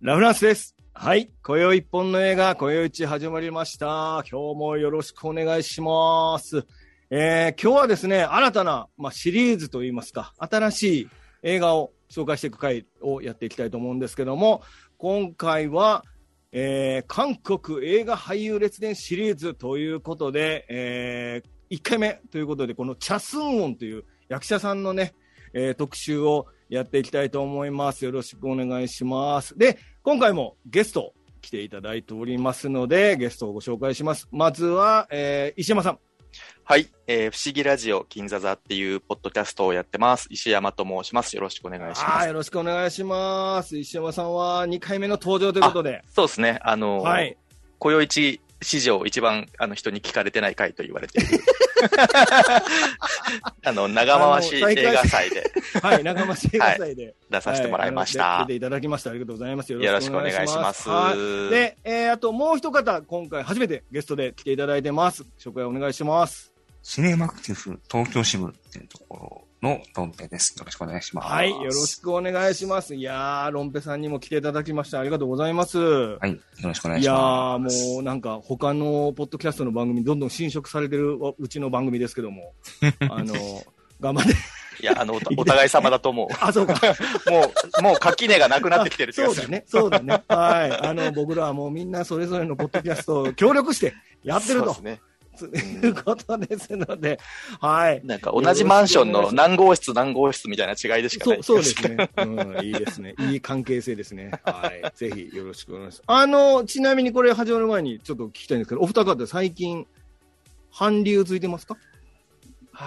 ラフランスです。はい。今宵一本の映画、今宵一始まりました。今日もよろしくお願いします。えー、今日はですね、新たな、まあ、シリーズといいますか、新しい映画を紹介していく回をやっていきたいと思うんですけども、今回は、えー、韓国映画俳優列伝シリーズということで、えー、1回目ということで、このチャスンウォンという役者さんのね、えー、特集をやっていきたいと思います。よろしくお願いします。で、今回もゲスト来ていただいておりますので、ゲストをご紹介します。まずは、えー、石山さん。はい、えー、不思議ラジオ金座座っていうポッドキャストをやってます。石山と申します。よろしくお願いします。よろしくお願いします。石山さんは2回目の登場ということで。そうですね。あのー、はい。雇用一史上一番あの人に聞かれてない回と言われている。あの、長回し映画祭で。はい、長回し映画祭で、はい、出させてもらいました。出ていただきました。ありがとうございます。よろしくお願いします。はい、で、えー、あともう一方、今回初めてゲストで来ていただいてます。紹介お願いします。シネマクティフ東京支部っていうところのロンペです。よろしくお願いします。はい、よろしくお願いします。いやー、ロンペさんにも来ていただきました。ありがとうございます。はい、よろしくお願いします。いやー、もうなんか他のポッドキャストの番組、どんどん侵食されてるうちの番組ですけども、あの、頑張って。いや、あの、お互い様だと思う。あ、そうか。もう、もう垣根がなくなってきてるそうだね。そうだね。はい。あの、僕らはもうみんなそれぞれのポッドキャストを協力してやってると。そうですね。ということですので、はい。なんか同じマンションの何号室何号室みたいな違いでしかない。そうですね。うん、いいですね。いい関係性ですね。はい。ぜひよろしくお願いします。あの、ちなみにこれ始まる前にちょっと聞きたいんですけど、お二方最近、韓流ついてますか？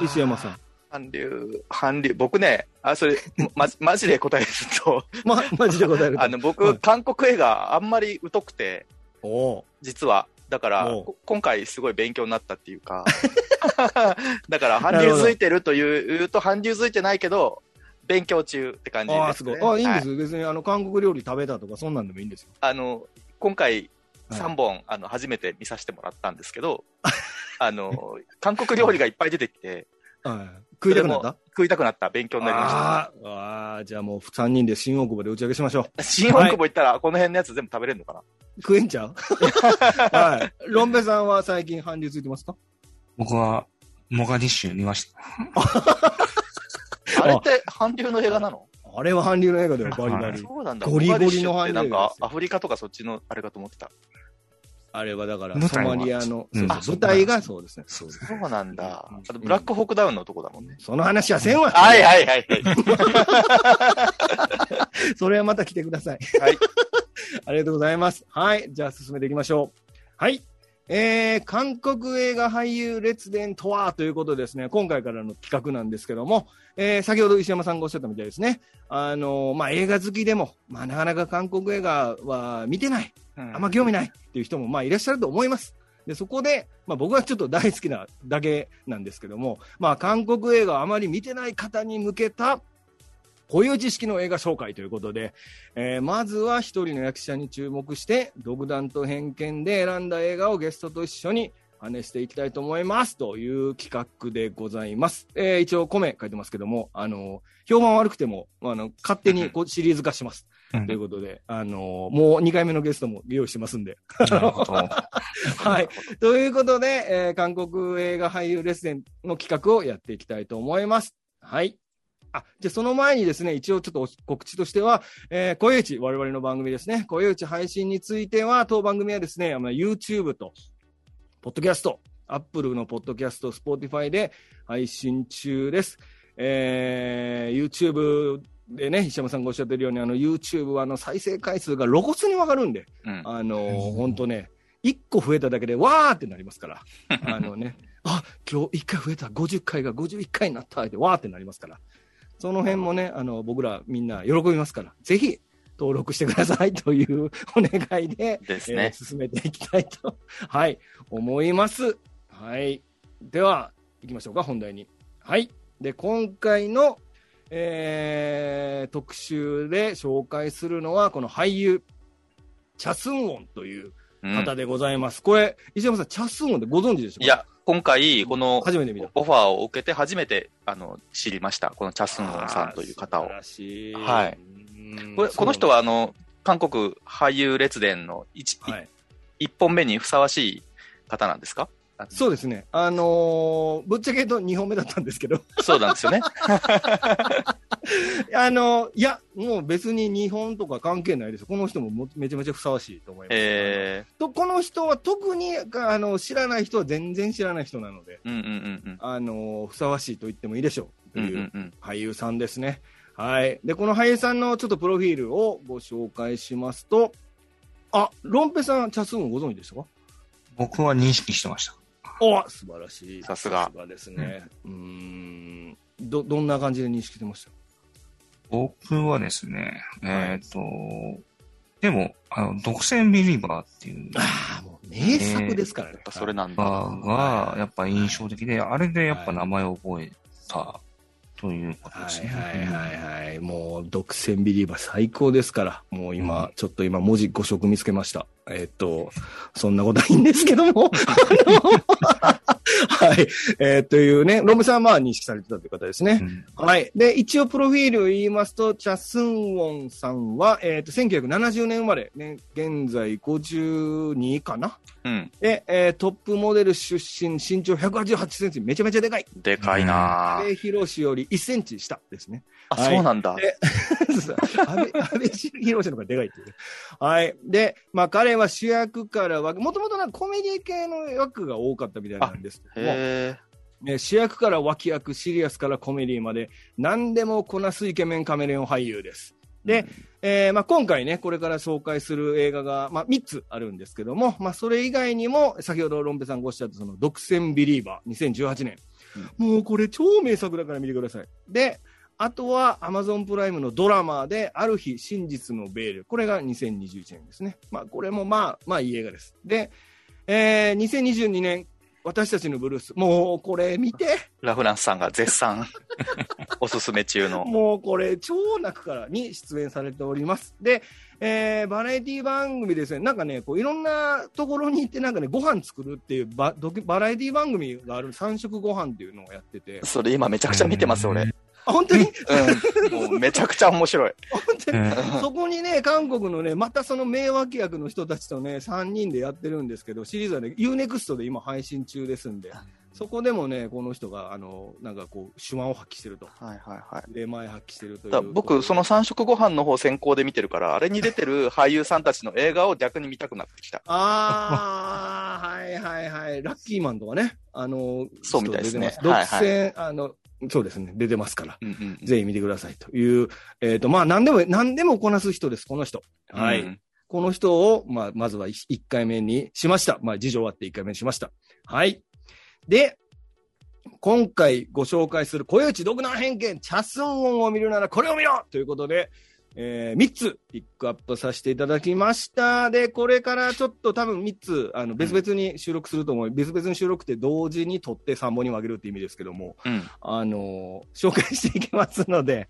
石山さん。韓流、韓流、僕ね、あ、それ、ま、マジで答えると、ま、マジで答えると。あの、僕、はい、韓国映画あんまり疎くて、実は。だから、今回すごい勉強になったっていうか、だから、韓流づいてるという、と韓流づいてないけど、勉強中って感じです、ね。あ、すごい。あ、いいんです、はい、別に、あの、韓国料理食べたとか、そんなんでもいいんですよ。あの、今回、3本、はい、あの、初めて見させてもらったんですけど、あの、韓国料理がいっぱい出てきて、はい、食いたくなった食いたくなった。勉強になりました。ああ、じゃあもう3人で新大久保で打ち上げしましょう。新大久保行ったら、この辺のやつ全部食べれるのかな、食えんちゃう？はい。ロンベさんは最近韓流ついてますか？僕は、モガディッシュ見ました。あれって韓流の映画なの？あれは韓流の映画だよ、バリバリ。そうなんだ。ゴリゴリの韓流なんか、アフリカとかそっちのあれかと思ってた。あれはだから、ソマリアの、舞台がそうですね。そうなんだ。あと、ブラックホークダウンのとこだもんね。その話はせんわ。はいはいはいはい。それはまた来てください。はい。ありがとうございます。はい。じゃあ進めていきましょう。はい。えー、韓国映画俳優列伝とはということですね、今回からの企画なんですけども、えー、先ほど石山さんがおっしゃったみたいですね、あのー、まあ、映画好きでも、まあ、なかなか韓国映画は見てない、あんま興味ないっていう人も、まあ、いらっしゃると思います。で、そこで、まあ、僕はちょっと大好きなだけなんですけども、まあ、韓国映画をあまり見てない方に向けた、固有知識の映画紹介ということで、えー、まずは一人の役者に注目して、独断と偏見で選んだ映画をゲストと一緒に話していきたいと思いますという企画でございます。えー、一応、米書いてますけども、あの、評判悪くても、あの、勝手にこうシリーズ化します。ということで、あの、もう2回目のゲストも用意してますんで。はい。ということで、えー、韓国映画俳優レッスンの企画をやっていきたいと思います。はい。あ、じゃその前にですね、一応ちょっと告知としては、えー、声打ち、我々の番組ですね、声打ち配信については、当番組はですね、YouTube と、ポッドキャスト、Apple のポッドキャスト、Spotify で配信中です。えー、YouTube でね、石山さんがおっしゃってるように、あの、YouTube はあの、再生回数が露骨にわかるんで、うん、あのー、ほんとね、1個増えただけで、わーってなりますから、あのね、あ、今日1回増えた、50回が51回になったって、わーってなりますから、その辺もね、あの、僕らみんな喜びますから、ぜひ登録してくださいというお願いで、ですね、えー、進めていきたいと、はい、思います。はい。では、行きましょうか、本題に。はい。で、今回の、えー、特集で紹介するのは、この俳優、チャスンウォンという方でございます。うん、これ、石山さん、チャスンウォンってご存知でしょうか？いや、今回、このオファーを受けて初めてあの知りました。このチャスンウォンさんという方を。い。はい。これこの人は、あの、韓国俳優列伝の 1,、はい、1本目にふさわしい方なんですか？そうですね。あのー、ぶっちゃけ言うと2本目だったんですけど。そうなんですよね。あのー、いや、もう別に日本とか関係ないですこの人もめちゃめちゃふさわしいと思います。えー、とこの人は特にあの知らない人は全然知らない人なので、うんうんうんうん、あのー、ふさわしいと言ってもいいでしょうという俳優さんですね。はい。で、この俳優さんのちょっとプロフィールをご紹介しますと、あ、ロンペさん、チャスーンご存知でしたか？僕は認識してました。お素晴らしい。さすが。さすがですね。うん、ど、どんな感じで認識してました？僕はですね、えっ、ー、と、でも、あの、独占ビリーバーっていう。ああ、もう名作ですからね。えー、それなんだ。が、やっぱ印象的で、あれでやっぱ名前を覚えたということですね。はいはいはい。もう、独占ビリーバー最高ですから。もう今、うん、ちょっと今文字5色見つけました。えー、っと、そんなことはいいんですけども。はい。えー、というね、ロムさんはまあ認識されてたという方ですね。うん、はい。で、一応プロフィールを言いますと、チャスンウォンさんは、えっ、ー、と、1970年生まれ、ね、現在52かなうん。で、えー、トップモデル出身、身長188センチ、めちゃめちゃでかい。でかいなで、ヒロシより1センチ下ですね。あ、はい、そうなんだ。安倍、安倍ヒロシの方がでかいっていう、ね。はい。で、まあ彼は主役からは、もともとなんかコメディ系の役が多かったみたいなんですけども。主役から脇役、シリアスからコメディまで、何でもこなすイケメンカメレオン俳優です。で、えーまあ、今回ね、これから紹介する映画が、まあ、3つあるんですけども、まあ、それ以外にも、先ほどロンペさんがおっしゃったその独占ビリーバー2018年、うん、もうこれ超名作だから見てください。で、あとはアマゾンプライムのドラマで、ある日真実のベール。これが2021年ですね。まあ、これもまあ、まあいい映画です。で、えー、2022年、私たちのブルース。もうこれ見て。ラフランスさんが絶賛 おすすめ中の。もうこれ超泣くからに出演されております。で、えー、バラエティ番組ですね、なんかね、こういろんなところに行ってなんかね、ご飯作るっていうババラエティ番組がある三食ご飯っていうのをやってて。それ今めちゃくちゃ見てます、俺。本当に、うん、もうめちゃくちゃ面白い。本当に、そこにね、韓国のね、またその名脇役の人たちとね、3人でやってるんですけど、シリーズはね、UNEXT で今配信中ですんで、そこでもね、この人が、あの、なんかこう、手腕を発揮してると。はいはいはい。出前発揮してるという。僕、その三色ご飯の方先行で見てるから、あれに出てる俳優さんたちの映画を逆に見たくなってきた。ああ、はいはいはい。ラッキーマンとかね。あの、そうみたいですね。独占、はいはい、あの、そうですね、出てますから、うんうんぜひ見てくださいという、えっ、ー、と、まあ、何でも、何でもこなす人です、この人。はい。うん、この人を、まあ、まずは1回目にしました。まあ、事情あって1回目にしました。はい。で、今回ご紹介する、小内独断偏見、チャスン音を見るならこれを見ろということで、えー、3つピックアップさせていただきました。で、これからちょっと多分3つ、あの、別々に収録すると思う。うん、別々に収録って同時に撮って3本に分けるって意味ですけども、うん、あの、紹介していきますので、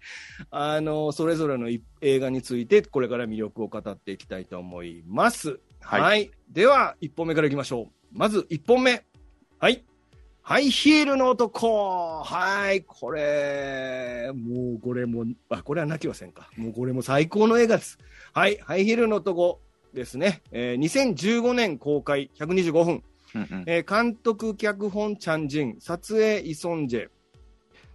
あの、それぞれの映画について、これから魅力を語っていきたいと思います。はい。はい、では、1本目からいきましょう。まず1本目。はい。ハイヒールの男はい、これ、もうこれも、あ、これは泣きませんか。もうこれも最高の映画です。はい、ハイヒールの男ですね。えー、2015年公開、125分。うんうん、えー、監督、脚本、チャンジン、撮影、イソンジェ。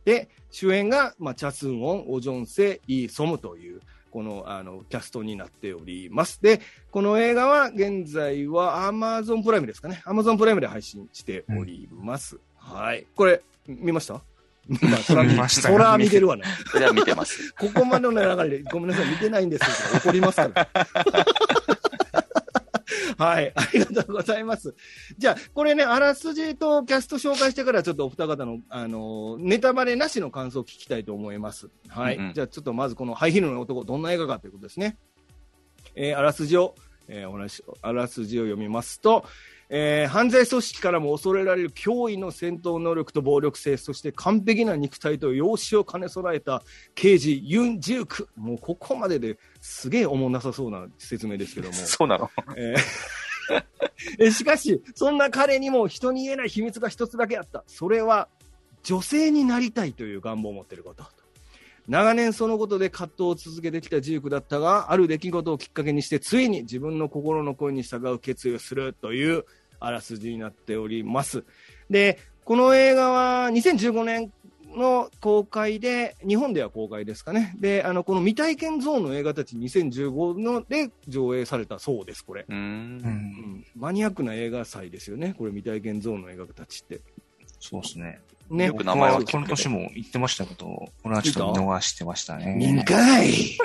で、主演が、まあ、チャスンオン、オジョンセ、イ・ソムという、このあのキャストになっております。で、この映画は現在は Amazon プライムですかね。Amazon プライムで配信しております。うん、はい。これ、見ました？見ました、そら見てるわね。それは見てます。ここまでの流れで、ごめんなさい、見てないんですけど、怒りますから。はい、ありがとうございます。じゃあ、これね、あらすじとキャスト紹介してから、ちょっとお二方の、あの、ネタバレなしの感想を聞きたいと思います。はい。うんうん、じゃあ、ちょっとまずこのハイヒールの男、どんな映画かということですね。えー、あらすじを、えー、お話、あらすじを読みますと、えー、犯罪組織からも恐れられる脅威の戦闘能力と暴力性、そして完璧な肉体と容姿を兼ね備えた刑事ユン・ジューク。もうここまでですげえおもんなさそうな説明ですけども。そうなの、えー、しかし、そんな彼にも人に言えない秘密が一つだけあった。それは、女性になりたいという願望を持っていること。長年そのことで葛藤を続けてきたジークだったが、ある出来事をきっかけにして、ついに自分の心の声に従う決意をするというあらすじになっております。で、この映画は2015年の公開で、日本では公開ですかね。で、あの、この未体験ゾーンの映画たち2015ので上映されたそうです、これ。うん、マニアックな映画祭ですよね、これ未体験ゾーンの映画たちって。そうですね。ね。よく名前はこの年も言ってましたけど、これはちょっと見逃してましたね。見んかい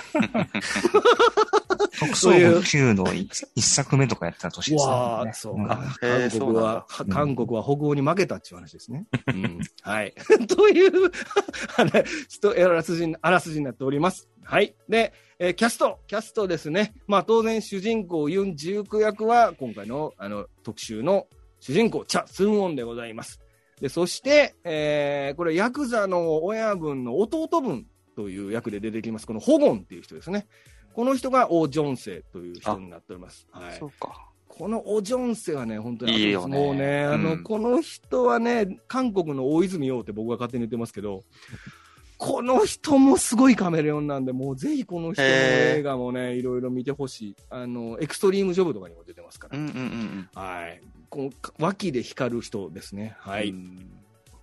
特捜部 Q の一作目とかやった年ですね。わあ、そうか。韓国は、韓国は北欧に負けたっていう話ですね。うん、はい。という、あれ、あらすじ、あらすじになっております。はい。で、えー、キャスト、キャストですね。まあ当然主人公ユン・ジューク役は今回のあの特集の主人公、チャ・スンウォンでございます。で、そして、えー、これ、ヤクザの親分の弟分という役で出てきます、このホゴンっていう人ですね。この人がオ・ジョンセという人になっております。はい。そうか。このオ・ジョンセはね、本当に、いいよね、もうね、あの、うん、この人はね、韓国の大泉洋って僕が勝手に言ってますけど、この人もすごいカメレオンなんで、もうぜひこの人の映画もね、いろいろ見てほしい。あの、エクストリームジョブとかにも出てますから。うんうんうん、はい。この脇で光る人ですね。はい。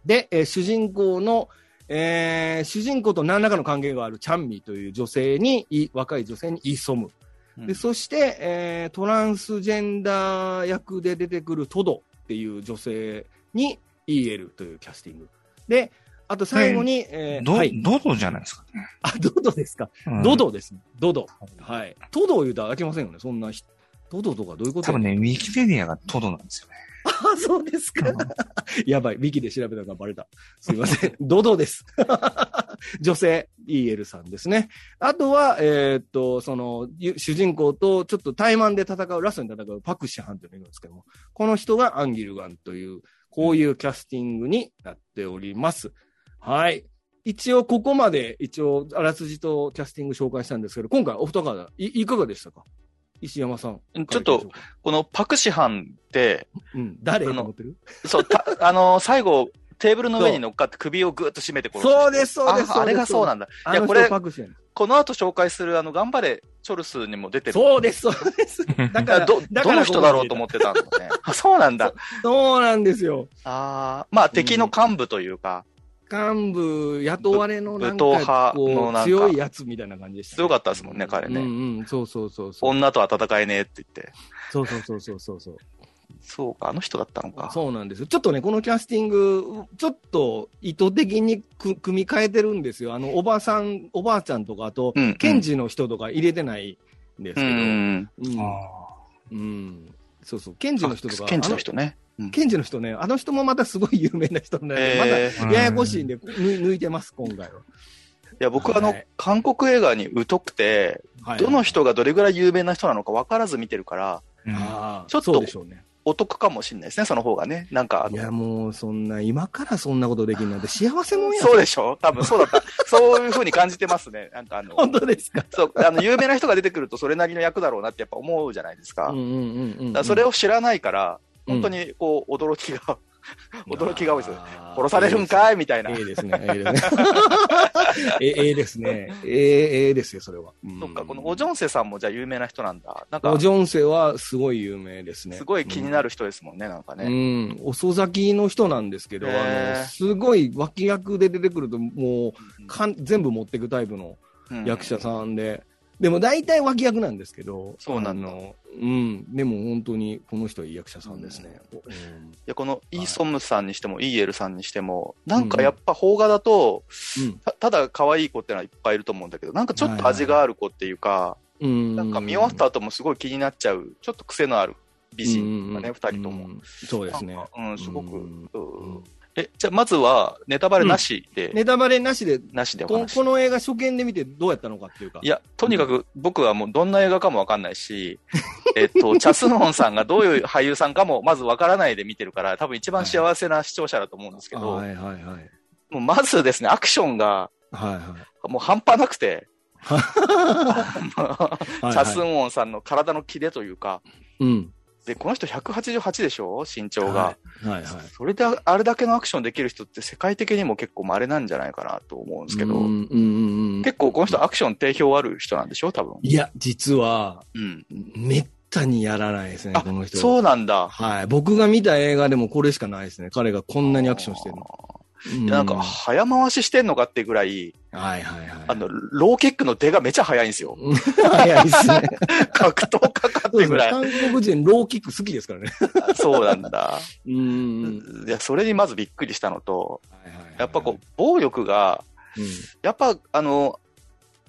で、えー、主人公の、えー、主人公と何らかの関係があるチャンミという女性に、若い女性にイ・ソム。でそして、えー、トランスジェンダー役で出てくるトドっていう女性にイーエルというキャスティング。で、あと最後に、えー、ど、はい、ドドじゃないですかね。あ、ドドですか？うん、ドドですね。ドド。はい。トドを言うたらあきませんよね。そんなトドとかどういうこと？多分ね、ウィキペディアがトドなんですよね。あ、そうですか。やばい、ウィキで調べたのがバレた。すいません。ドドです。女性、EL さんですね。あとは、えー、っと、その、主人公とちょっと対マンで戦う、ラストに戦うパクシハンというのがいるんですけども、この人がアンギルガンという、こういうキャスティングになっております。はい。一応、ここまで、一応、あらすじとキャスティング紹介したんですけど、今回お二方い、いかがでしたか？石山さん。ちょっと、このパクシハンって、うん、誰？と思ってる？そう、た、あの、最後、テーブルの上に乗っかって首をぐっと締めて殺す。そうです、そうです。あれがそうなんだ。いや、これ、この後紹介する、あの、頑張れ、チョルスにも出てる。そうです、そうです。だから、ど、どの人だろうと思ってたんだね。あ、そうなんだ。そうなんですよ。ああ、まあ、敵の幹部というか、幹部、雇われのなんか、こう、強いやつみたいな感じでした、ね。強かったですもんね、彼ね。うんうん、そうそうそうそう。女とは戦えねえって言って。そうそうそうそうそうそう。そうか、あの人だったのか。そうなんですちょっとね、このキャスティング、ちょっと意図的に組み替えてるんですよ。あの、おばさん、おばあちゃんとか、あと、うんうん、検事の人とか入れてないんですけど。うん。うん、うん。そうそう、検事の人とか。検事の人ね。検事の人ね、あの人もまたすごい有名な人ね、えー、まだややこしいんで、抜いてます、今回は。いや、僕、あの、韓国映画に疎くて、どの人がどれぐらい有名な人なのか分からず見てるから、ちょっと、お得かもしれないですね、その方がね。なんか。いや、もう、そんな、今からそんなことできるなんて幸せもんやそうでしょ多分そうだった。そういうふうに感じてますね。なんかあの。本当ですか？そう、あの、有名な人が出てくるとそれなりの役だろうなってやっぱ思うじゃないですか。うんうんうんうん、それを知らないから、本当にこう、驚きが、驚きが多いです。殺されるんかい？みたいな。ええですね。ええですね。ええ、ええですよ、それは。そっか、このオジョンセさんもじゃあ有名な人なんだ。なんか。オジョンセはすごい有名ですね。すごい気になる人ですもんね、なんかね。うん。遅咲きの人なんですけど、あの、すごい脇役で出てくると、もう、かん全部持っていくタイプの役者さんで。でも大体脇役なんですけど、そうなの。うん、でも本当にこの人はいい役者さんですね。うん、いやこのイーソムさんにしても、イーエルさんにしても、なんかやっぱ邦画だと、うん、たただ可愛い子ってのはいっぱいいると思うんだけど、なんかちょっと味がある子っていうか、なんか見終わった後もすごい気になっちゃう、ちょっと癖のある美人がね、二人とも。そうですね。うん、すごく、うんえ、じゃあまずは、ネタバレなしで、うん、ネタバレなしで、なしでここの映画初見で見てどうやったのかっていうか。いや、とにかく僕はもうどんな映画かもわかんないし、えっと、チャスノンさんがどういう俳優さんかもまずわからないで見てるから、多分一番幸せな視聴者だと思うんですけど、はいはいはい。もうまずですね、アクションが、はいはい。もう半端なくて、チャスンウォンさんの体のキレというか、うん。で、この人188でしょ？身長が。はい、はい、はい。それであれだけのアクションできる人って世界的にも結構稀なんじゃないかなと思うんですけど、うんうんうん、結構この人アクション定評ある人なんでしょ？多分。いや、実は、うん、めったにやらないですね、この人。そうなんだ。はい。僕が見た映画でもこれしかないですね。彼がこんなにアクションしてるの。なんか、早回ししてんのかってぐらい、はいはいはい。あの、ローキックの出がめちゃ早いんですよ。早いですね。格闘家かってぐらい。韓国人ローキック好きですからね。そうなんだ。うん。いや、それにまずびっくりしたのと、やっぱこう、暴力が、うん、やっぱ、あの、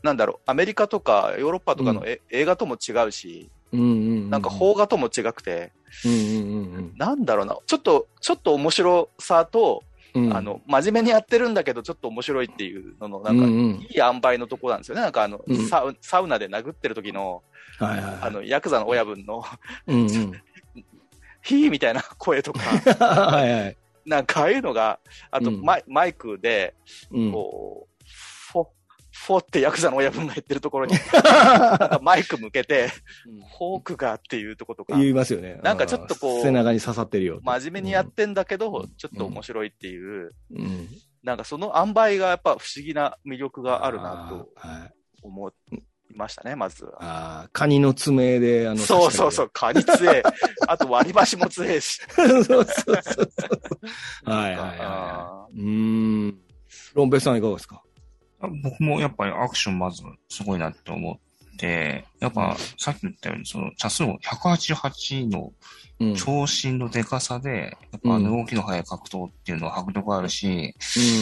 なんだろう、アメリカとかヨーロッパとかの、うん、映画とも違うし、うんうんうん、なんか邦画とも違くて、うんうんうん、なんだろうな、ちょっと、ちょっと面白さと、うん、あの、真面目にやってるんだけど、ちょっと面白いっていうのの、なんか、いい塩梅のとこなんですよね。なんかあの、うん、サウサウナで殴ってる時の、はいはい。はい、あの、ヤクザの親分のうん、ヒーみたいな声とか、はいはい、なんかああいうのが、あとマイ,、マイクで、こ4ってヤクザの親分が言ってるところに、なんかマイク向けて、フォークがっていうとことか。言いますよね。なんかちょっとこう、背中に刺さってるよ。真面目にやってんだけど、ちょっと面白いっていう、うん、なんかその塩梅がやっぱ不思議な魅力があるなと思いましたね、まずは。ああ、カニの爪で、あの、そうそうそう、カニ杖、え。あと割り箸も杖えし。そうそうそうそう。はいはいはい。うん。ロンペさんいかがですか？僕もやっぱりアクションまずすごいなって思って、やっぱさっき言ったように、その、チャスの188の長身のデカさで、やっぱあの動きの速い格闘っていうのは迫力あるし、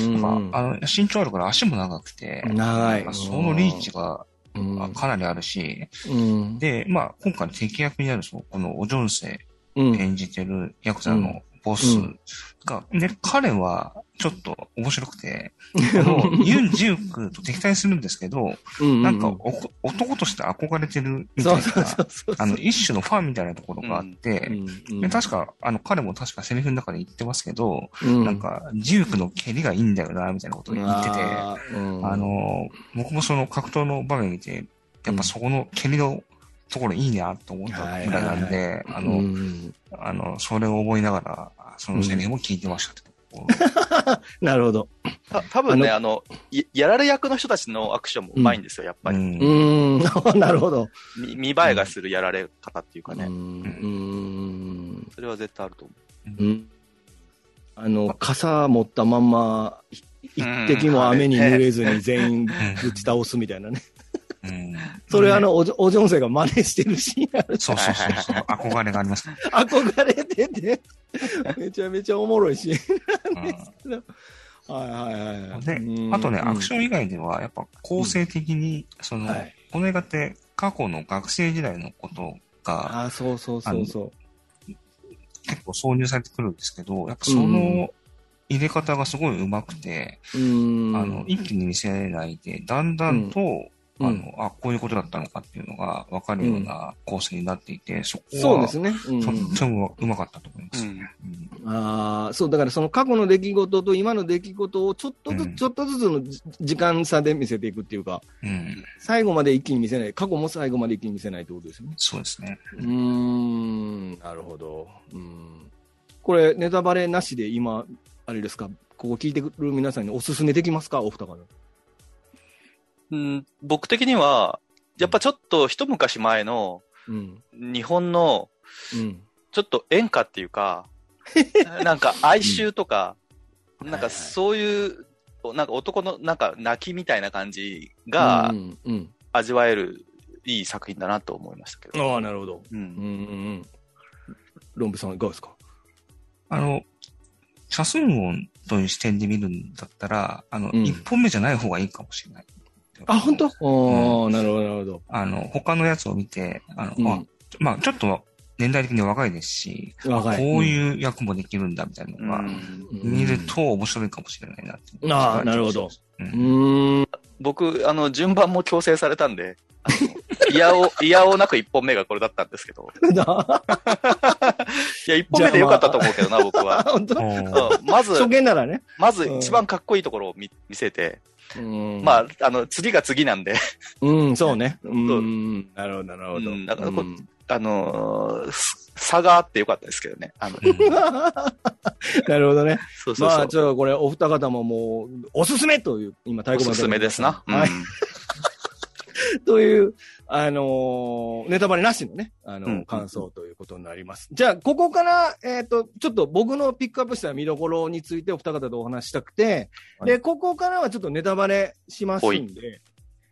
うん、あの身長あるから足も長くて、長い。そのリーチがかなりあるし、うん、で、まあ今回敵役になるその、このオジョンセ演じてるヤクザのボスが、うん、で、彼はちょっと面白くて、あの、ユン・ジュークと敵対するんですけど、うんうんうん、なんか男として憧れてるみたいな、あの、一種のファンみたいなところがあって、うんうん、確か、あの、彼も確かセリフの中で言ってますけど、うん、なんか、ジュークの蹴りがいいんだよな、みたいなことを言ってて、ああの、僕もその格闘の場面見て、やっぱそこの蹴りのところいいなと思ったぐらいなんで、あの、あの、それを覚えながら、そのセリフも聞いてました、なるほど。た多分ねあのやられ役の人たちのアクションもうまいんですよ、やっぱり。うん、なるほど。見栄えがするやられ方っていうかね。うん。それは絶対あると思う。うん。あの、傘持ったまんま、一滴も雨に濡れずに全員打ち倒すみたいなね。うん、それあの、おじょんせが真似してるシーンあるそうそうそうそう。憧れがありますね。憧れてて、めちゃめちゃおもろいシーンなんですけど。はいはいはい。で、あとね、アクション以外では、やっぱ構成的に、その、この映画って過去の学生時代のことが、あそうそうそうそう。結構挿入されてくるんですけど、やっぱその入れ方がすごい上手くて、あの、一気に見せないで、だんだんと、あの、あ、こういうことだったのかっていうのが分かるような構成になっていて、そこは、そうですね。うん、とってもうまかったと思います、ねうん、ああ、そう、だからその過去の出来事と今の出来事をちょっとずつ、ちょっとずつの時間差で見せていくっていうか、うん、最後まで一気に見せない、過去も最後まで一気に見せないってことですよね。そうですね。うん、なるほど。うん。これ、ネタバレなしで今、あれですか、ここ聞いてくる皆さんにおすすめできますか？お二方。うん、僕的には、やっぱちょっと一昔前の、日本の、ちょっと演歌っていうか、なんか哀愁とか、なんかそういう、なんか男のなんか泣きみたいな感じが味わえるいい作品だなと思いましたけど。ああ、なるほど。うん。うんうん。ロンブさんいかがですか？あの、チャスン音という視点で見るんだったら、あの、一、うん、本目じゃない方がいいかもしれない。あ、本当？お、うん、なるほど、なるほど。あの、他のやつを見て、あの、うん、あまあ、ちょっと年代的に若いですし、若いこういう役もできるんだみたいなのが、見ると面白いかもしれないなって。ああ、なるほど。うん、僕、あの、順番も強制されたんで、いやお、いやおなく一本目がこれだったんですけど。いや、一本目でよかったと思うけどな、僕は。本当？まず、初見ならね。まず一番かっこいいところを見見せて、うん、まあ、あの、次が次なんでうん、そうね。うん、なるほど、なるほど。うん、だからこ、あのー、差があってよかったですけどね。あの なるほどね。そうそうまあ、ちょっとこれ、お二方ももう、おすすめという、今、太鼓判おすすめですな。はい。という、あのー、ネタバレなしのね、あのーうん、感想ということになります。じゃあ、ここから、えっ、ー、と、ちょっと僕のピックアップした見どころについてお二方とお話したくて、はい、で、ここからはちょっとネタバレしますんで、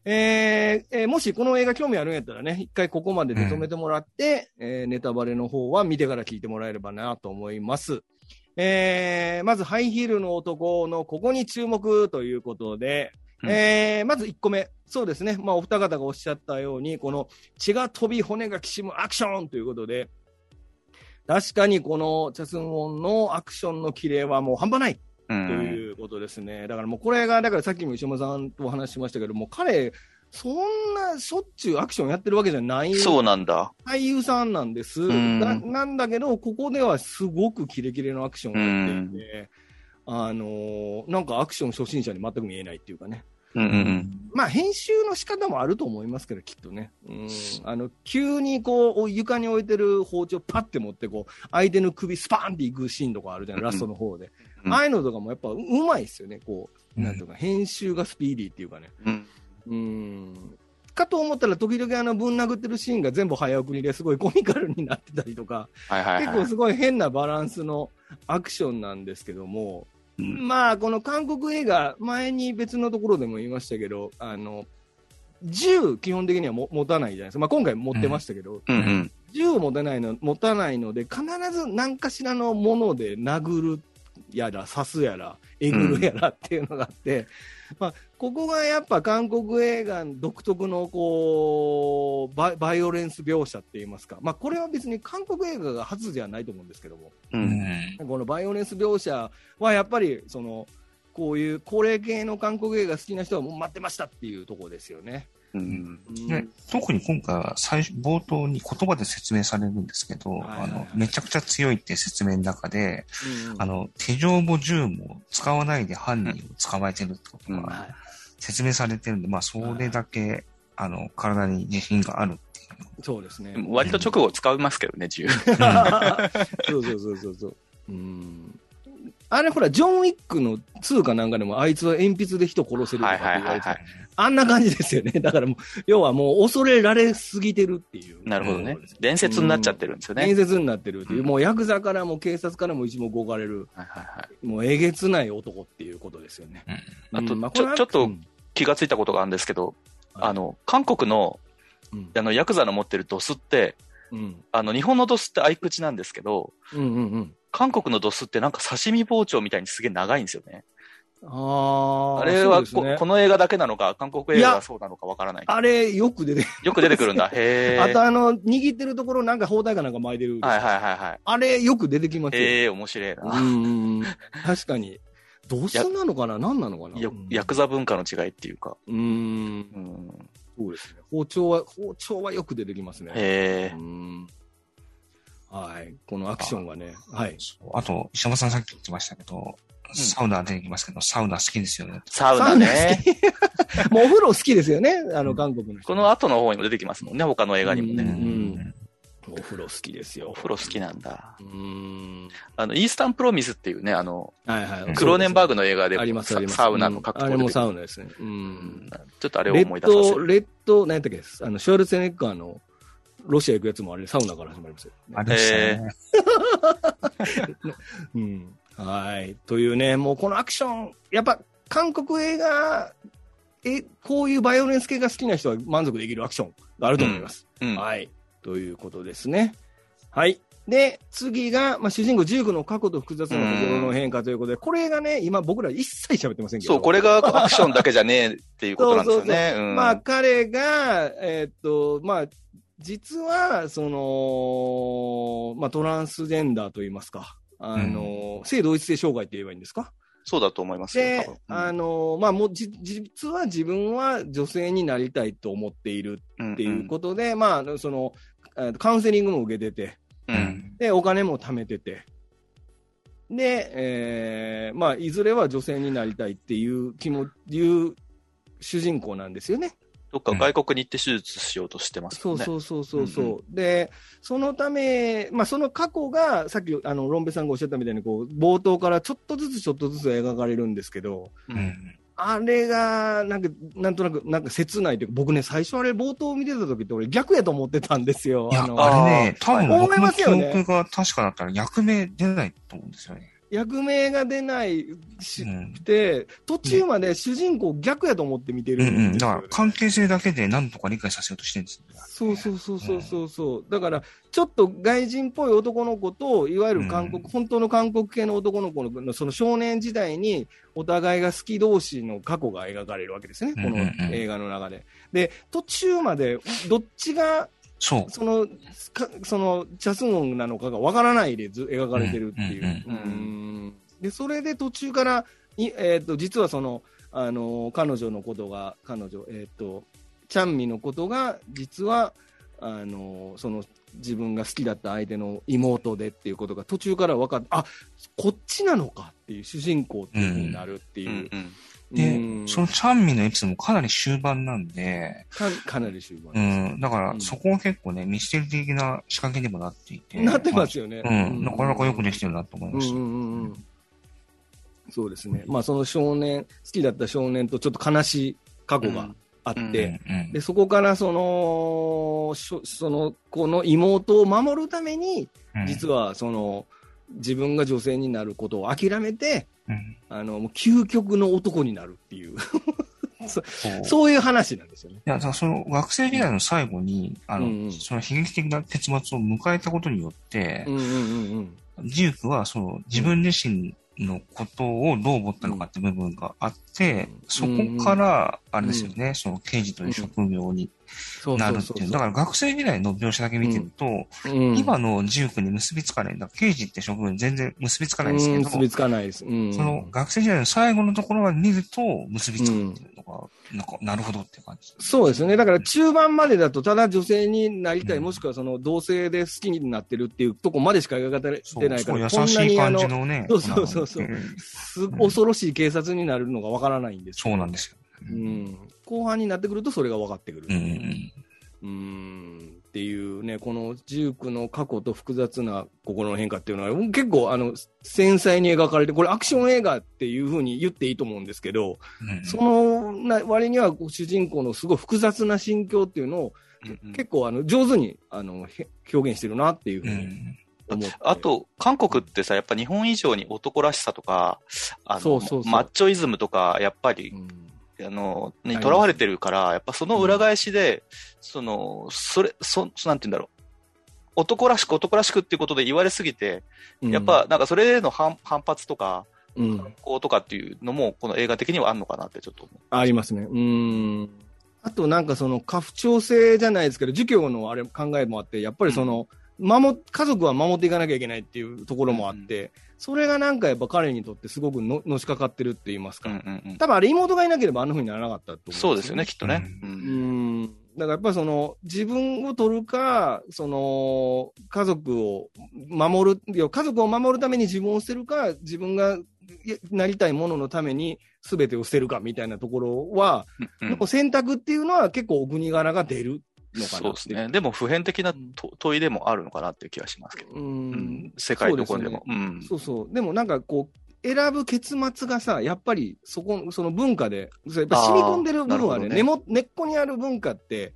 えー、えー、もしこの映画興味あるんやったらね、一回ここまでで止めてもらって、うん、えー、ネタバレの方は見てから聞いてもらえればなと思います。えー、まず、ハイヒールの男のここに注目ということで、うん、えー、まず1個目。そうですね。まあ、お二方がおっしゃったように、この血が飛び骨がきしむアクションということで、確かにこのチャスンウォンのアクションの綺麗はもう半端ないということですね。だからもうこれが、だからさっきも石山さんとお話ししましたけども、彼、そんなしょっちゅうアクションやってるわけじゃないそうなんだ俳優さんなんです、うん、な。なんだけど、ここではすごくキレキレのアクションをやっていて、うん、あのー、なんかアクション初心者に全く見えないっていうかね。うんうんうん、まあ編集の仕方もあると思いますけど、きっとね。うん、あの急にこう床に置いてる包丁パッて持ってこう相手の首スパーンっていくシーンとかあるじゃない、ラストの方で。うん、ああいうのとかもやっぱうまいですよね。こう、なんとか編集がスピーディーっていうかね。うん。うん。かと思ったら、時々あのぶん殴ってるシーンが全部早送りですごいコミカルになってたりとか、はいはいはい、結構すごい変なバランスのアクションなんですけども、うん、まあ、この韓国映画、前に別のところでも言いましたけど、あの銃、基本的にはも持たないじゃないですか、まあ、今回持ってましたけど、うん。うんうん、銃を持たないの持たないので、必ず何かしらのもので殴るやら、刺すやら、えぐるやらっていうのがあって、まあ、ここがやっぱ韓国映画独特のこうババイオレンス描写って言いますか、まあ、これは別に韓国映画が初ではないと思うんですけども、うん、このバイオレンス描写はやっぱりそのこういう高齢系の韓国映画好きな人はもう待ってましたっていうところですよね。うん、で特に今回は最初冒頭に言葉で説明されるんですけど、あのめちゃくちゃ強いって説明の中で、うん、あの手錠も銃も使わないで犯人を捕まえてるってことが説明されてるんで、まあそれだけ、あの体に自信があるっていう。そうですね。割と直後使いますけどね、銃。そうそうそうそうそう。うん。あれほら、ジョン・ウィックの2かなんかでも、あいつは鉛筆で人殺せるとかって言われて、あんな感じですよね。だからもう、要はもう恐れられすぎてるっていう。なるほどね。伝説になっちゃってるんですよね。伝説になってるっていう、うん、もうヤクザからも警察からも一目置かれる、はいはいはい、もうえげつない男っていうことですよね。うん、あと、まあ、ちょ、ちょっと気がついたことがあるんですけど、あの、韓国の、あの、ヤクザの持ってるドスって、あの、日本のドスって合い口なんですけど、うんうんうん、韓国のドスってなんか刺身包丁みたいにすげえ長いんですよね。ああれはこ、ね、この映画だけなのか、韓国映画がそうなのかわからないあれ、よく出てよく出てくるんだ。へえ。あとあの、握ってるところなんか包帯かなんか巻いてる。はいはいはいはい。あれ、よく出てきますよ。へえ、面白いな。うん。確かに。ドスなのかな？何なのかな？ヤクザ文化の違いっていうか。うん。うん。そうですね。包丁は、包丁はよく出てきますね。へえ。うんはい。このアクションはね。はい。あと、石山さんさっき言ってましたけど、サウナ出てきますけど、サウナ好きですよね。サウナね。もうお風呂好きですよね、あの、韓国の人。この後の方にも出てきますもんね、他の映画にもね。うんお風呂好きですよ。お風呂好きなんだ。うん。あの、イースタンプロミスっていうね、あの、はいはい、クローネンバーグの映画で、ありますありますサウナの格好で、あれもサウナですね。うん。ちょっとあれを思い出させる。レッド、何やったっけあの、シュワルツェネッガーの、ロシア行くやつもあれ、サウナから始まりますよ、あれですね。うん。はい。というね、もうこのアクション、やっぱ韓国映画、え、こういうバイオレンス系が好きな人は満足できるアクションがあると思います。うんうん、はい。ということですね。はい。で、次が、まあ、主人公、ジュークの過去と複雑なところの変化ということで、これがね、今僕ら一切喋ってませんけど。そう、これがアクションだけじゃねえ っていうことなんですよね。そうそうそうまあ、彼が、えー、っと、まあ、実は、その、まあ、トランスジェンダーといいますか、あの、うん、性同一性障害って言えばいいんですか？そうだと思いますで、うん、あの、まあ、もじ、実は自分は女性になりたいと思っているっていうことで、うんうん、まあ、その、カウンセリングも受けてて、うん、で、お金も貯めてて、で、えー、まあ、いずれは女性になりたいっていう気も、いう主人公なんですよね。どっか外国に行って手術しようとしてますね。そうそうそうそう。うんうん、で、そのため、まあ、その過去が、さっき、あの、ロンベさんがおっしゃったみたいに、こう、冒頭からちょっとずつちょっとずつ描かれるんですけど、うん、あれが、なんか、なんとなく、なんか切ないというか、僕ね、最初あれ冒頭見てた時って俺逆やと思ってたんですよ。いや、ああれね、多分僕の記憶が確かだったら役名出ないと思うんですよね。役名が出ないし、うん、で、途中まで主人公逆やと思って見てるん、うんうん、だから関係性だけで何とか理解させようとしてるんですそうそうそうそうそうそう、ん、だから、ちょっと外人っぽい男の子と、いわゆる韓国、うん、本当の韓国系の男の子のその少年時代に、お互いが好き同士の過去が描かれるわけですね、この映画の中で。で、途中までどっちがそう。その、かその、チャスモンなのかがわからないでず描かれてるっていう。で、それで途中から、いえっ、ー、と、実はその、あの、彼女のことが、彼女、えっ、ー、と、チャンミのことが、実は、あの、その、自分が好きだった相手の妹でっていうことが途中から分かって、あ、こっちなのかっていう主人公っていうになるっていう。うんうんで、そのチャンミのエピソードもかなり終盤なんで、かかなり終盤。うん。だから、そこは結構ね、ミステリ的な仕掛けにもなっていて。なってますよね。まあ、うん。なかなかよくできてるなと思いました。うんうんうん、そうですね。まあ、その少年、好きだった少年とちょっと悲しい過去があって、うんうんうん、で、そこからその、その子の妹を守るために、実はその、自分が女性になることを諦めて、うん、あの、もう究極の男になるっていう。そ。そういう話なんですよね。いや、その学生時代の最後に、あの、うんうん、その悲劇的な結末を迎えたことによって、うんうんうんうん、ジュークはその自分自身のことをどう思ったのかって部分があって、そこから、あれですよね、その刑事という職業になるっていう。だから学生時代の描写だけ見てると、今のジュークに結びつかないんだ。刑事って職業に全然結びつかないんですけど、結びつかないです。その学生時代の最後のところまで見ると結びつくっていうのが、なんか、なるほどって感じ、そうですね。だから中盤までだと、ただ女性になりたい、もしくはその同性で好きになってるっていうとこまでしか描かれてないから、優しい感じのね。そうそうそうそう。す恐ろしい警察になるのがわからないんですそうなんですよ。うん。後半になってくるとそれが分かってくる。うん。うんっていうね、このジュークの過去と複雑な心の変化っていうのは、結構あの繊細に描かれて、これアクション映画っていうふうに言っていいと思うんですけど、うん、そのな割には主人公のすごい複雑な心境っていうのを、うん、結構あの上手にあの表現してるなっていうふうに。うんあと、韓国ってさ、やっぱ日本以上に男らしさとか、あの、そうそうそうマッチョイズムとか、やっぱり、あの、に囚われてるから、やっぱその裏返しで、その、それ、そ、なんて言うんだろう。男らしく男らしくっていうことで言われすぎて、やっぱなんかそれへの反反発とか、うん、反抗とかっていうのも、この映画的にはあるのかなってちょっと。ありますね。うん。あとなんかその家父長制じゃないですけど、儒教のあれ考えもあって、やっぱりその、うん、守、家族は守っていかなきゃいけないっていうところもあって、それがなんかやっぱ彼にとってすごくののしかかってるって言いますか、うんうんうん、多分あれ妹がいなければあんなふうにならなかったと思う、ね、そうですよね、きっとね。うん。うん。だからやっぱりその自分を取るか、その家族を守る、家族を守るために自分を捨てるか、自分がなりたいもののために全てを捨てるかみたいなところは、うん、選択っていうのは結構お国柄が出るのかなそうですね。でも普遍的な問いでもあるのかなっていう気がしますけど。うん。うん、世界どこでも。そう、ねうん、そうそうでもなんかこう、選ぶ結末がさ、やっぱりそこ、その文化で、やっぱ染み込んでる部分はね、ね根も根っこにある文化って、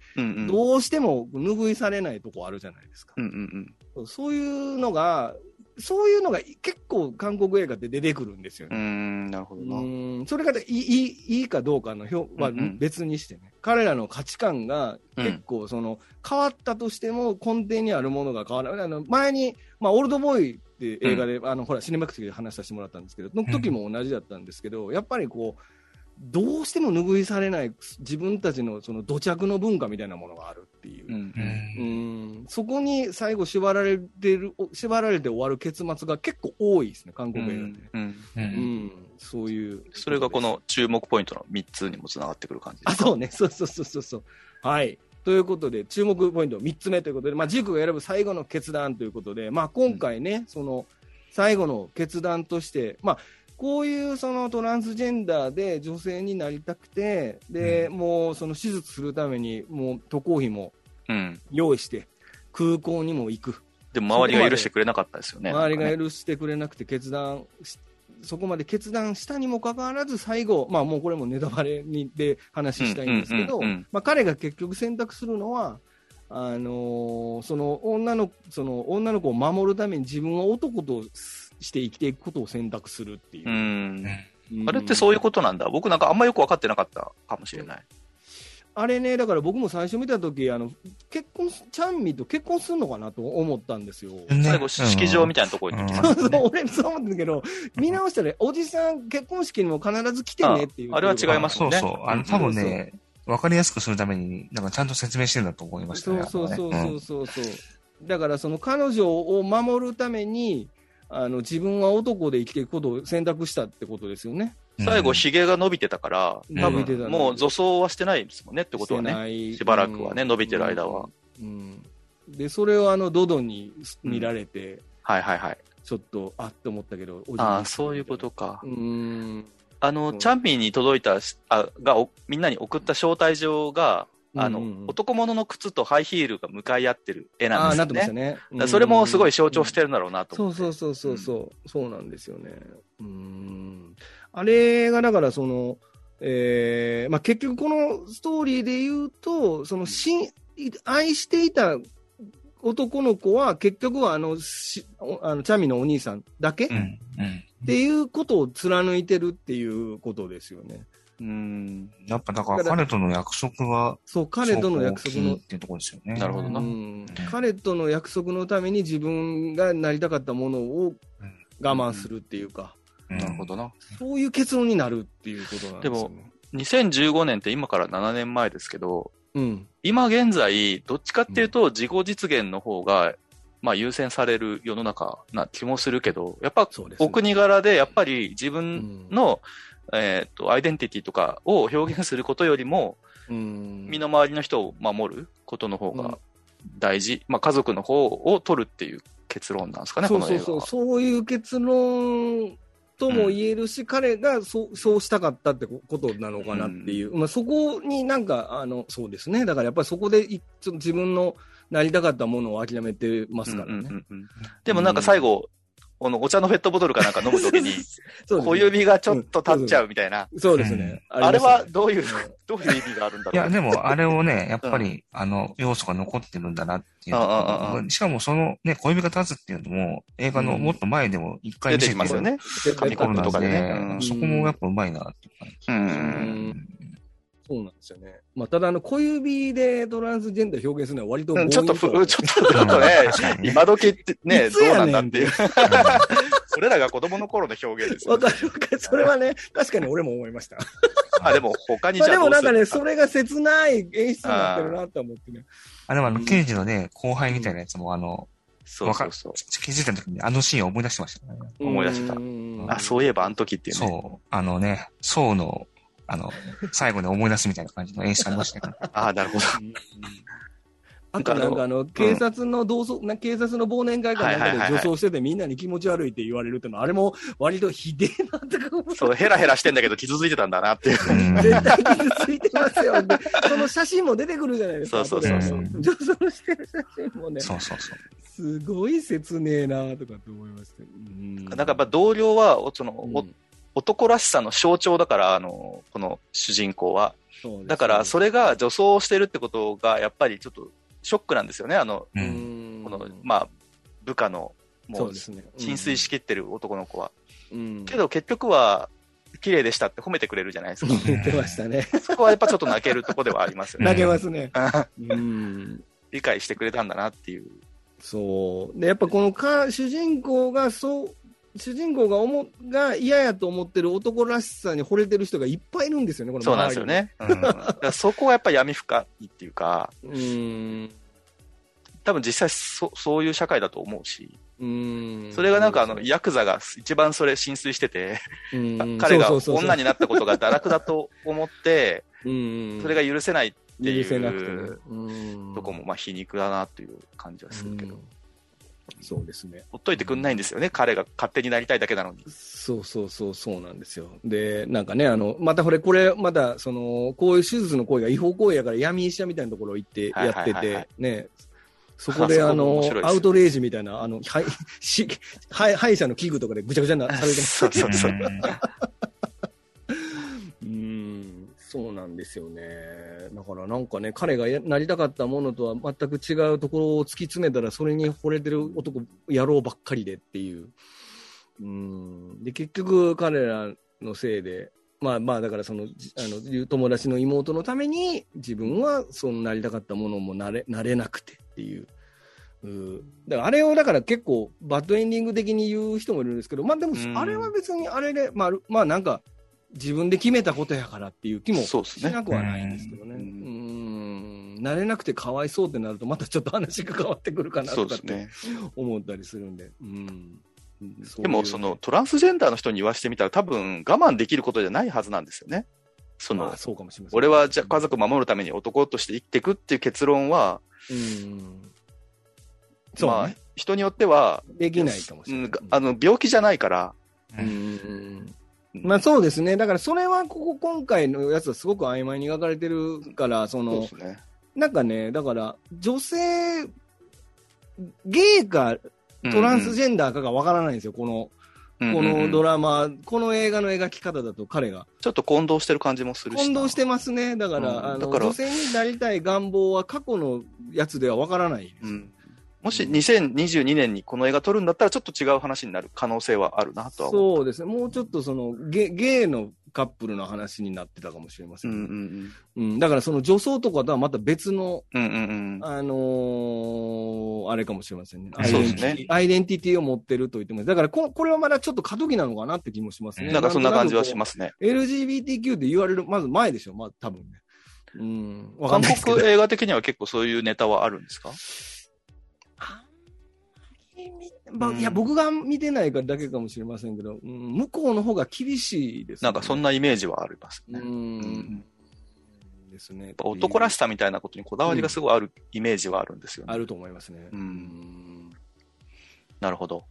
どうしても拭いされないとこあるじゃないですか。うんうんうん、そういうのが、そういうのが結構韓国映画って出てくるんですよね。うん、なるほどな。それがいいいいかどうかの表は別にしてね、うんうん、彼らの価値観が結構その、変わったとしても根底にあるものが変わらない。あの前に、まあ、オールドボーイって映画で、うん、あのほらシネマックスで話させてもらったんですけど、その時も同じだったんですけど、やっぱりこう、どうしても拭いされない自分たちのその土着の文化みたいなものがあるっていう、うん、うん。そこに最後縛られてる縛られて終わる結末が結構多いですね韓国映画で、うんうん、そういう。それがこの注目ポイントの3つにもつながってくる感じあそうね。そうそうそうそうそう。はい。ということで注目ポイント3つ目ということで、まあ、ジークが選ぶ最後の決断ということで、まあ、今回ね、その最後の決断として、まあこういうそのトランスジェンダーで女性になりたくて、で、うん、もうその手術するために、もう渡航費も用意して、空港にも行く。でも周りが許してくれなかったですよね。周りが許してくれなくて決断そこまで決断したにもかかわらず、最後、まあもうこれもネタバレにで話したいんですけど、まあ彼が結局選択するのは、あのー、その女のその女の子を守るために自分は男として生きていくことを選択するっていう。うんあれってそういうことなんだ。僕なんかあんまよく分かってなかったかもしれない。あれね、だから僕も最初見たとき、あの結婚、チャンミと結婚するのかなと思ったんですよ。最後、式場みたいなところに行きます、ね、俺、そう思ったけど、見直したら、おじさん、結婚式にも必ず来てねっていうあ。あれは違いますね。そうそう。あの、多分ね、わかりやすくするために、なんかちゃんと説明してるんだと思いましたね。そうそうそうそうそう。うん、だから、その彼女を守るために、あの自分は男で生きていくことを選択したってことですよね。最後、髭が伸びてたから、多分、もう女装はしてないですもんねってことはね。しばらくはね、伸びてる間は。うん。で、それをあの、ドドに見られて、はいはいはい。ちょっと、あって思ったけど、ああ、そういうことか。うん。あの、チャンピーに届いた、あ、が、みんなに送った招待状が、あの、男物の靴とハイヒールが向かい合ってる絵なんですよね。あなってましたね。うん、それもすごい象徴してるんだろうなと思って。そうそうそうそう、うん、そうなんですよね。うん。あれがだからその、えーまあ、結局このストーリーで言うと、そのし愛していた男の子は結局はあのしあのチャミのお兄さんだけ、うんうん、っていうことを貫いてるっていうことですよね。うん。やっぱだから彼との約束が、そう、彼との約束の。っていうところですよね。なるほどな。彼との約束のために自分がなりたかったものを我慢するっていうか。なるほどな。そういう結論になるっていうことなんですよ、ね。でも、2015年って今から7年前ですけど、うん、今現在、どっちかっていうと自己実現の方が、まあ優先される世の中な気もするけど、やっぱお国柄でやっぱり自分の、うん、えっ、と、アイデンティティとかを表現することよりも、うん、身の回りの人を守ることの方が大事。まあ家族の方を取るっていう結論なんですかね、そうそうそう。そういう結論とも言えるし、うん、彼がそうそうしたかったってことなのかなっていう、うん、まあ、そこになんかあの、そうですね、だからやっぱりそこで自分のなりたかったものを諦めてますからね。でもなんか最後、このお茶のペットボトルかなんか飲むときに、小指がちょっと立っちゃうみたいな。そうですね。あれはどういう、どういう意味があるんだろう。いや、でもあれをね、やっぱり、あの、要素が残ってるんだなっていうしかもそのね、小指が立つっていうのも、映画のもっと前でも一回出てきますよね。紙コップとかでね。そこもやっぱうまいなっていう感じ。うんそうなんですよね。まあ、ただ、あの、小指でトランスジェンダー表現するのは割と、ちょっと、ちょっと、ちょっとね、今時ってね、どうなんだっていう。それらが子供の頃の表現ですわ、かるわかる。それはね、確かに俺も思いました。あ、でも他にじゃあでもなんかね、それが切ない演出になってるなと思ってね。あ、でもあの、刑事のね、後輩みたいなやつも、あの、そうそうそう。気づいた時にあのシーンを思い出してましたね。思い出した。あ、そういえばあの時っていうね。そう。あのね、宋のあの、最後に思い出すみたいな感じの演出ありましたね。ああ、なるほど。あとなんかあの、警察の同窓、な警察の忘年会かなんかで女装しててみんなに気持ち悪いって言われるってのは、あれも 割とひでえなってかそう、ヘラヘラしてんだけど傷ついてたんだなっていう。絶対傷ついてますよ。で、その写真も出てくるじゃないですか。そうそうそう。女装してる写真もね。そうそうそう。すごい切ねえなとかって思いました。うん。なんかやっぱ同僚は、その、うん男らしさの象徴だから、あの、この主人公は。ね、だから、それが女装してるってことが、やっぱりちょっとショックなんですよね、あの、うん、この、まあ、部下の、もう、浸水しきってる男の子は。うん、けど、結局は、綺麗でしたって褒めてくれるじゃないですか。言ってましたね。そこはやっぱちょっと泣けるとこではありますよね。泣けますね。うん、理解してくれたんだなっていう。そう。で、やっぱこのか主人公がそう主人公が思が嫌やと思ってる男らしさに惚れてる人がいっぱいいるんですよね、このそうなんですよね。うん、そこはやっぱり闇深いっていうか、うん。多分実際そそういう社会だと思うし、うん。それがなんかあの、ヤクザが一番それ浸水してて、彼が女になったことが堕落だと思って、それが許せないっていうとこもまあ皮肉だなという感じはするけど。そうですね。ほっといてくんないんですよね、彼が勝手になりたいだけなのに。そうそうそう、そうなんですよ。で、なんかね、あの、またこれ、これ、また、その、こういう手術の行為が違法行為やから闇医者みたいなところ行ってやってて、ね、そこで、あの、アウトレイジみたいな、あの、はい、し、はい、歯医者の器具とかでぐちゃぐちゃにされてます。そうそうそう。うん、そうなんですよね。だからなんかね、彼がなりたかったものとは全く違うところを突き詰めたら、それに惚れてる男、野郎ばっかりでっていう。うん。で、結局彼らのせいで、まあまあ、だからその、あの、友達の妹のために、自分はそのなりたかったものもなれ、なれなくてっていう。うん、だからあれをだから結構バッドエンディング的に言う人もいるんですけど、まあでもあれは別にあれで、まあ、まあなんか自分で決めたことやからっていう気もしなくはないんですけどね。う、ね、ん、慣れなくてかわいそうってなるとまたちょっと話が変わってくるかなとかって思ったりするんで。うんでも、そのトランスジェンダーの人に言わしてみたら、多分我慢できることじゃないはずなんですよね。その、そうかもしれません。俺はじゃ家族守るために男として生きていくっていう結論は、うん、そうね、まあ、人によっては、できないかもしれない。あの、病気じゃないから。うん。まあそうですね。だからそれはここ今回のやつはすごく曖昧に描かれてるから、その、そね、なんかね、だから女性、ゲイかトランスジェンダーかがわからないんですよ、この、このドラマ、この映画の描き方だと彼が。ちょっと混同してる感じもするし。混同してますね。だから、うん、あの、女性になりたい願望は過去のやつではわからないです。うんもし2022年にこの映画撮るんだったら、ちょっと違う話になる可能性はあるなとはそうですね、もうちょっとそのゲゲイのカップルの話になってたかもしれません、うんうんうん、だからその女装とかとはまた別の、うんうんうん、あのー、あれかもしれませんね。アイデンティ、ね、アイデンティティを持ってると言っても、だからここれはまだちょっと過渡期なのかなって気もしますね。なんかそんな感じはしますね。LGBTQ って言われる、まず前でしょ、まあ多分ね。うん。韓国映画的には結構そういうネタはあるんですか？まあ、いや、僕が見てないからだけかもしれませんけど、うん、向こうの方が厳しいです、ね、なんかそんなイメージはありますね。うん。ですね。男らしさみたいなことにこだわりがすごいあるイメージはあるんですよね。あると思いますね。うん。なるほど。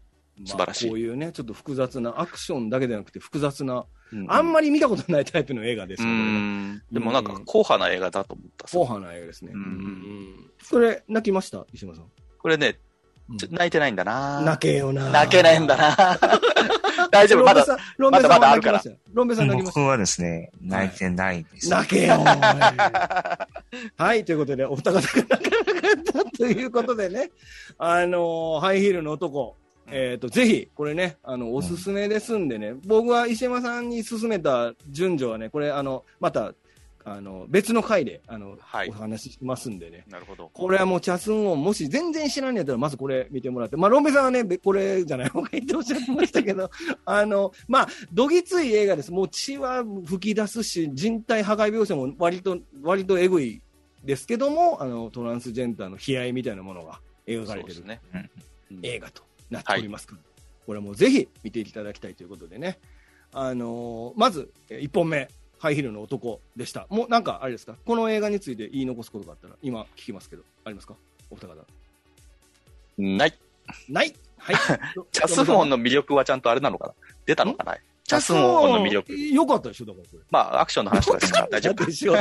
素晴らしい、こういうね、ちょっと複雑な、アクションだけでなくて複雑な、うん、あんまり見たことないタイプの映画ですよね。でもなんか、硬派な映画だと思った。硬派な映画ですね。うん。それ、泣きました？石間さん。これね、泣いてないんだな。泣けよな。泣けないんだな。大丈夫、まだ、まだまだあるから。ロンベさん泣きました？僕はですね、泣いてないです。泣けよ。はい、ということで、お二方が泣かなかったということでね、あのハイヒールの男、えっ、ー、と、ぜひ、これね、あの、おすすめですんでね、うん、僕は石山さんに勧めた順序はね、これ、あの、また、あの別の回であの、はい、お話ししますんでね、なるほど。これはもう、チャスンをもし全然知らんやったら、まずこれ見てもらって、まあ、ロンベさんはね、これじゃない方がいいっておっしゃってましたけど、あのまあ、どぎつい映画です、もう血は吹き出すし、人体破壊描写も割と割とえぐいですけども、あのトランスジェンダーの悲哀みたいなものが描かれてる、ね、映画となっておりますから、はい、これもぜひ見ていただきたいということでね。あのまず、1本目、ハイヒールの男でした。もうなんかあれですか、この映画について言い残すことがあったら、今聞きますけど、ありますか、お二方。ない。ない？はい。チャスフォンの魅力はちゃんとあれなのかな？出たのかな？チャスフォンの魅力。よかったでしょ、だからこれ。まあ、アクションの話とかですから大丈夫。でしょ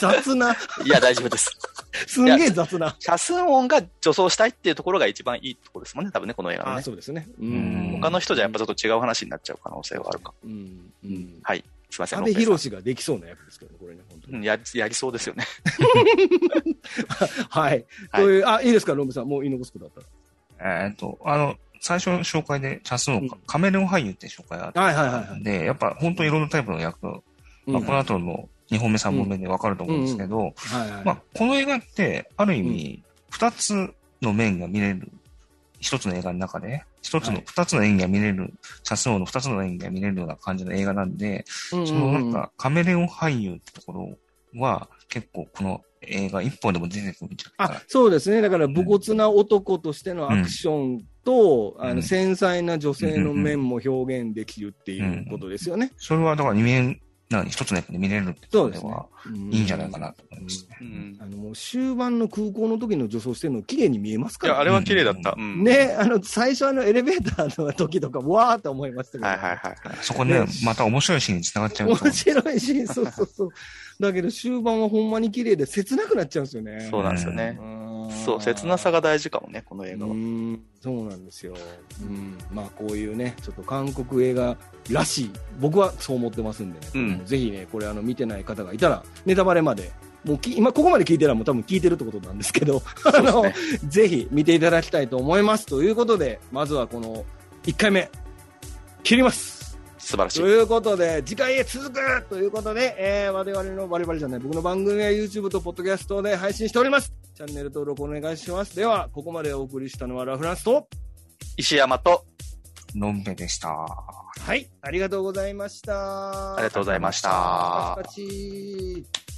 雑な。いや、大丈夫です。すんげえ雑な。チャス音が女装したいっていうところが一番いいところですもんね、多分ね、この映画のね。あそうですね。うん。他の人じゃやっぱちょっと違う話になっちゃう可能性はあるか。うん。うん。はい。すみません。阿部寛ができそうな役ですけどね、これね、本当に。ややりそうですよね。はい。という、あ、いいですか、ロンブさん。もう言い残すことだったら。えっと、あの、最初の紹介で、チャスのカメレオン俳優って紹介があったんで、やっぱ本当にいろんなタイプの役、まあ、この後の2本目、3本目でわかると思うんですけど、まあ、この映画って、ある意味、2つの面が見れる一つの映画の中で、一つの、二つの演技が見れる、チャスオの二つの演技が見れるような感じの映画なんで、そのなんかカメレオン俳優ってところは結構この映画一本でも出てくるんじゃないかあ、そうですね。だから武骨な男としてのアクションと、うん、あの繊細な女性の面も表現できるっていうことですよね。うんうん、それはだから二面な一つのやつで見れるってことでは、いいんじゃないかなと思いますね。あの、もう終盤の空港の時の助走してるの綺麗に見えますから、ね、いや、あれは綺麗だった。ね、あの、最初のエレベーターの時とか、わーって思いましたけど。はいはいはい。そこね、また面白いシーンに繋がっちゃう面白いシーン、そうそうそう。だけど終盤はほんまに綺麗で切なくなっちゃうんですよね。そうなんですよね。そう、切なさが大事かもね、この映画は。そうなんですよ。うん。まあ、こういうね、ちょっと韓国映画らしい、僕はそう思ってますんでね、うん、ぜひね、これあの見てない方がいたら、ネタバレまでもう今ここまで聞いてるらもう多分聞いてるってことなんですけど、ね、あの、ぜひ見ていただきたいと思います。ということで、まずはこの1回目、切ります。素晴らしい。ということで、次回へ続くということで、えー、我々の、我々じゃない、僕の番組は YouTube と Podcast で配信しております。チャンネル登録お願いします。では、ここまでお送りしたのはラフランスと、石山と、のんべでした。はい、ありがとうございました。ありがとうございました。パチパチ